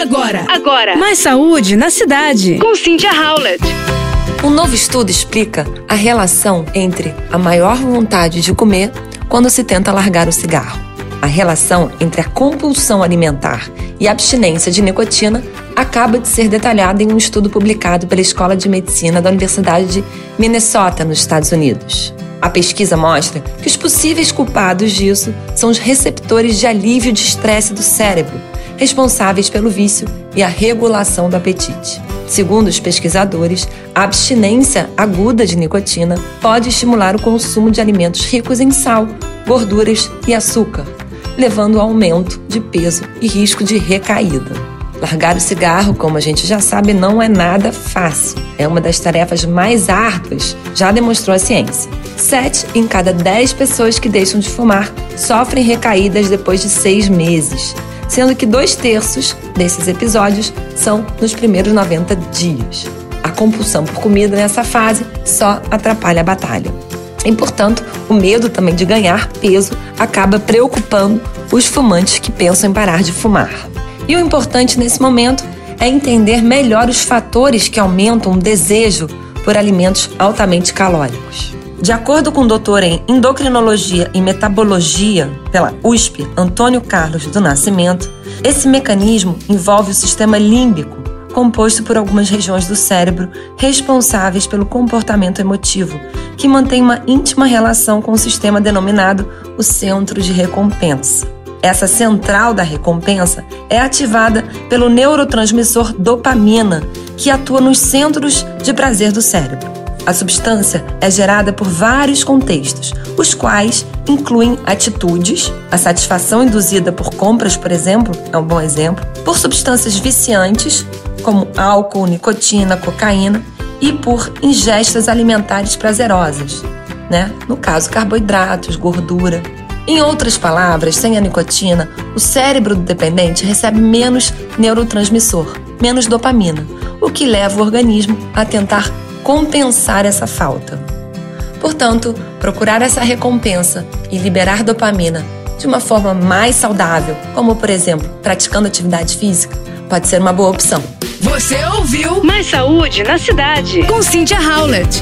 Agora, agora. Mais saúde na cidade. Com Cynthia Howlett. Um novo estudo explica a relação entre a maior vontade de comer quando se tenta largar o cigarro. A relação entre a compulsão alimentar e a abstinência de nicotina acaba de ser detalhada em um estudo publicado pela Escola de Medicina da Universidade de Minnesota, nos Estados Unidos. A pesquisa mostra que os possíveis culpados disso são os receptores de alívio de estresse do cérebro, responsáveis pelo vício e a regulação do apetite. Segundo os pesquisadores, a abstinência aguda de nicotina pode estimular o consumo de alimentos ricos em sal, gorduras e açúcar, levando ao aumento de peso e risco de recaída. Largar o cigarro, como a gente já sabe, não é nada fácil. É uma das tarefas mais árduas, já demonstrou a ciência. Sete em cada dez pessoas que deixam de fumar sofrem recaídas depois de seis meses, sendo que dois terços desses episódios são nos primeiros 90 dias. A compulsão por comida nessa fase só atrapalha a batalha. E, portanto, o medo também de ganhar peso acaba preocupando os fumantes que pensam em parar de fumar. E o importante nesse momento é entender melhor os fatores que aumentam o desejo por alimentos altamente calóricos. De acordo com o doutor em endocrinologia e metabologia pela USP, Antônio Carlos do Nascimento, esse mecanismo envolve o sistema límbico, composto por algumas regiões do cérebro responsáveis pelo comportamento emotivo, que mantém uma íntima relação com o sistema denominado o centro de recompensa. Essa central da recompensa é ativada pelo neurotransmissor dopamina, que atua nos centros de prazer do cérebro. A substância é gerada por vários contextos, os quais incluem atitudes, a satisfação induzida por compras, por exemplo, é um bom exemplo, por substâncias viciantes, como álcool, nicotina, cocaína, e por ingestas alimentares prazerosas, né? No caso, carboidratos, gordura. Em outras palavras, sem a nicotina, o cérebro do dependente recebe menos neurotransmissor, menos dopamina, o que leva o organismo a tentar compensar essa falta. Portanto, procurar essa recompensa e liberar dopamina de uma forma mais saudável, como por exemplo, praticando atividade física, pode ser uma boa opção. Você ouviu Mais saúde na cidade. com Cynthia Howlett.